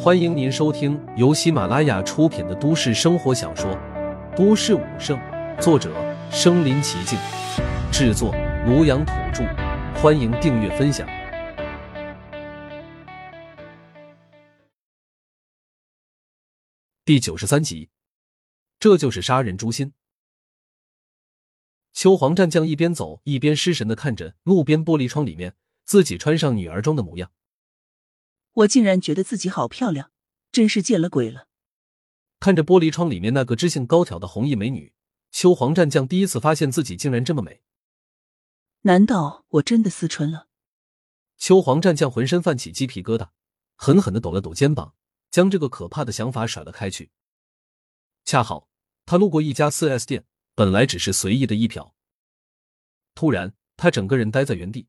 欢迎您收听由喜马拉雅出品的都市生活小说《都市武圣》，作者：身临其境，制作：庐阳土著。欢迎订阅分享。第九十三集，这就是杀人诛心。秋黄战将一边走一边失神的看着路边玻璃窗里面自己穿上女儿装的模样。我竟然觉得自己好漂亮，真是见了鬼了！看着玻璃窗里面那个知性高挑的红衣美女，秋黄战将第一次发现自己竟然这么美。难道我真的思春了？秋黄战将浑身泛起鸡皮疙瘩，狠狠的抖了抖肩膀，将这个可怕的想法甩了开去。恰好他路过一家四 S 店，本来只是随意的一瞟，突然他整个人呆在原地，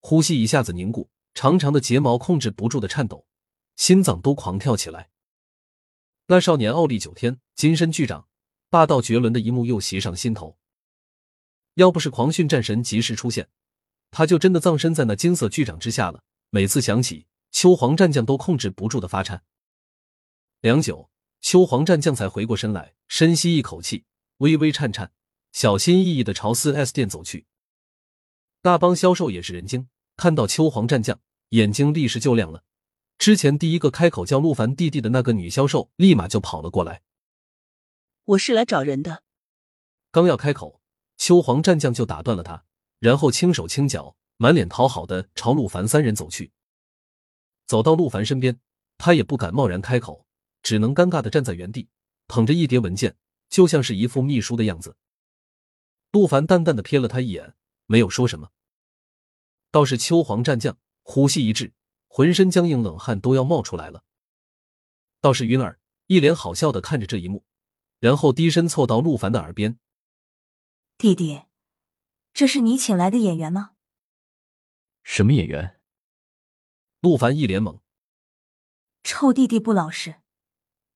呼吸一下子凝固。长长的睫毛控制不住的颤抖，心脏都狂跳起来。那少年傲立九天，金身巨掌，霸道绝伦的一幕又袭上心头。要不是狂训战神及时出现，他就真的葬身在那金色巨掌之下了。每次想起，秋黄战将都控制不住的发颤。良久，秋黄战将才回过身来，深吸一口气，微微颤颤，小心翼翼的朝四 S 店走去。那帮销售也是人精。看到秋黄战将，眼睛立时就亮了。之前第一个开口叫陆凡弟弟的那个女销售，立马就跑了过来。我是来找人的。刚要开口，秋黄战将就打断了他，然后轻手轻脚、满脸讨好的朝陆凡三人走去。走到陆凡身边，他也不敢贸然开口，只能尴尬的站在原地，捧着一叠文件，就像是一副秘书的样子。陆凡淡淡的瞥了他一眼，没有说什么。倒是秋黄战将呼吸一滞，浑身僵硬，冷汗都要冒出来了。倒是云儿一脸好笑的看着这一幕，然后低身凑到陆凡的耳边：“弟弟，这是你请来的演员吗？”“什么演员？”陆凡一脸懵。“臭弟弟不老实，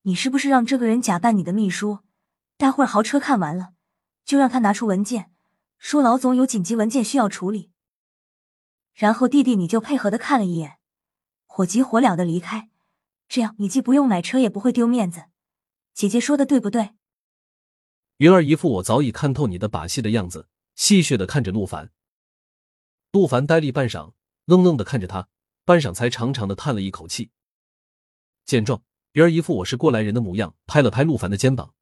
你是不是让这个人假扮你的秘书？待会儿豪车看完了，就让他拿出文件，说老总有紧急文件需要处理。”然后弟弟你就配合的看了一眼，火急火燎的离开，这样你既不用买车，也不会丢面子。姐姐说的对不对？云儿一副我早已看透你的把戏的样子，戏谑的看着陆凡。陆凡呆立半晌，愣愣的看着他，半晌才长长的叹了一口气。见状，云儿一副我是过来人的模样，拍了拍陆凡的肩膀：“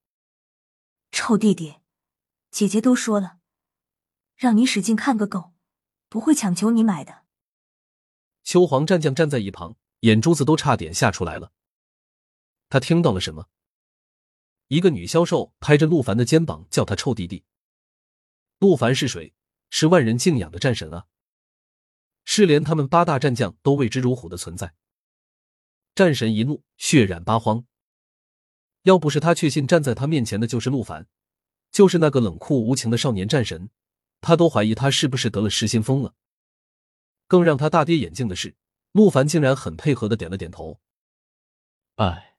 臭弟弟，姐姐都说了，让你使劲看个够。”不会强求你买的。秋黄战将站在一旁，眼珠子都差点吓出来了。他听到了什么？一个女销售拍着陆凡的肩膀，叫他臭弟弟。陆凡是谁？是万人敬仰的战神啊！是连他们八大战将都畏之如虎的存在。战神一怒，血染八荒。要不是他确信站在他面前的就是陆凡，就是那个冷酷无情的少年战神。他都怀疑他是不是得了失心疯了。更让他大跌眼镜的是，陆凡竟然很配合的点了点头。哎，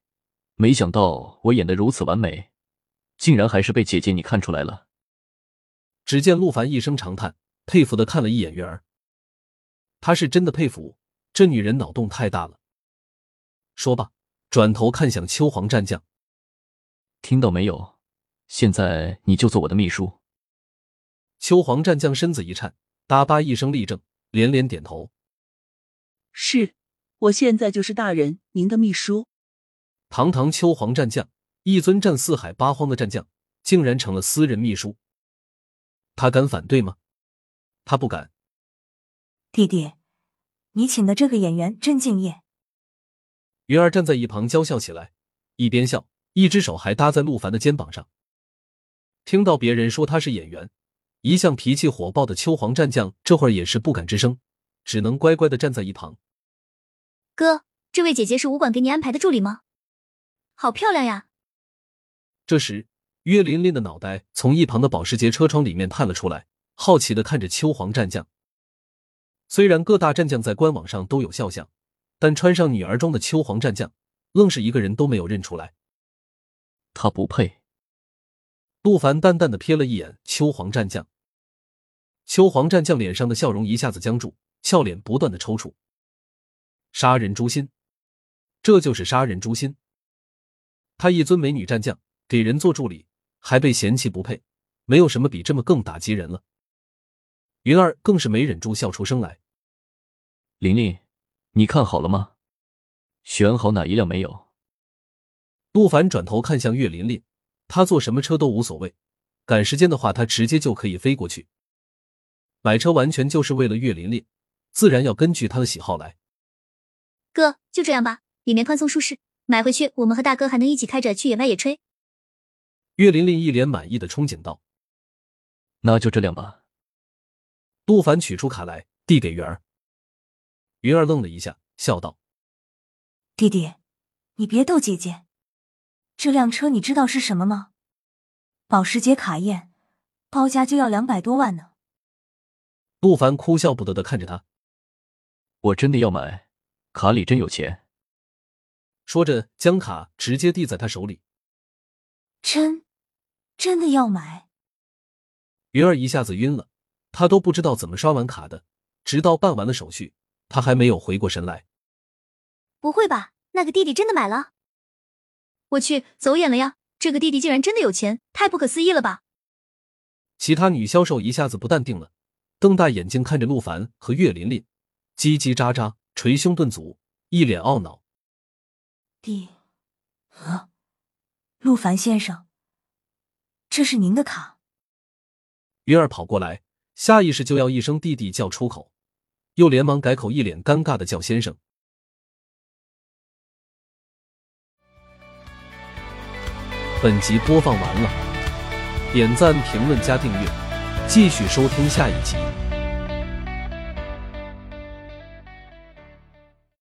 没想到我演的如此完美，竟然还是被姐姐你看出来了。只见陆凡一声长叹，佩服的看了一眼月儿。他是真的佩服这女人脑洞太大了。说罢，转头看向秋黄战将，听到没有？现在你就做我的秘书。秋黄战将身子一颤，哒吧一声立正，连连点头：“是，我现在就是大人您的秘书。”堂堂秋黄战将，一尊战四海八荒的战将，竟然成了私人秘书，他敢反对吗？他不敢。弟弟，你请的这个演员真敬业。云儿站在一旁娇笑起来，一边笑，一只手还搭在陆凡的肩膀上。听到别人说他是演员。一向脾气火爆的秋皇战将，这会儿也是不敢吱声，只能乖乖的站在一旁。哥，这位姐姐是武馆给你安排的助理吗？好漂亮呀！这时，岳琳琳的脑袋从一旁的保时捷车窗里面探了出来，好奇的看着秋皇战将。虽然各大战将在官网上都有肖像，但穿上女儿装的秋皇战将，愣是一个人都没有认出来。他不配。陆凡淡淡的瞥了一眼秋皇战将。秋黄战将脸上的笑容一下子僵住，俏脸不断的抽搐。杀人诛心，这就是杀人诛心。他一尊美女战将，给人做助理，还被嫌弃不配，没有什么比这么更打击人了。云儿更是没忍住笑出声来。琳琳，你看好了吗？选好哪一辆没有？陆凡转头看向岳琳琳，他坐什么车都无所谓，赶时间的话，他直接就可以飞过去。买车完全就是为了岳琳琳，自然要根据她的喜好来。哥，就这样吧，里面宽松舒适，买回去我们和大哥还能一起开着去野外野炊。岳琳琳一脸满意的憧憬道：“那就这辆吧。”杜凡取出卡来，递给云儿。云儿愣了一下，笑道：“弟弟，你别逗姐姐。这辆车你知道是什么吗？保时捷卡宴，包价就要两百多万呢。”陆凡哭笑不得的看着他：“我真的要买，卡里真有钱。”说着，将卡直接递在他手里。“真，真的要买？”云儿一下子晕了。他都不知道怎么刷完卡的，直到办完了手续，他还没有回过神来。不会吧？那个弟弟真的买了？我去，走眼了呀！这个弟弟竟然真的有钱，太不可思议了吧！其他女销售一下子不淡定了，瞪大眼睛看着陆凡和岳琳琳，叽叽喳喳，捶胸顿足，一脸懊恼。弟，啊，陆凡先生，这是您的卡。云儿跑过来。下意识就要一声“弟弟”叫出口，又连忙改口，一脸尴尬的叫先生。本集播放完了，点赞、评论、加订阅，继续收听下一集。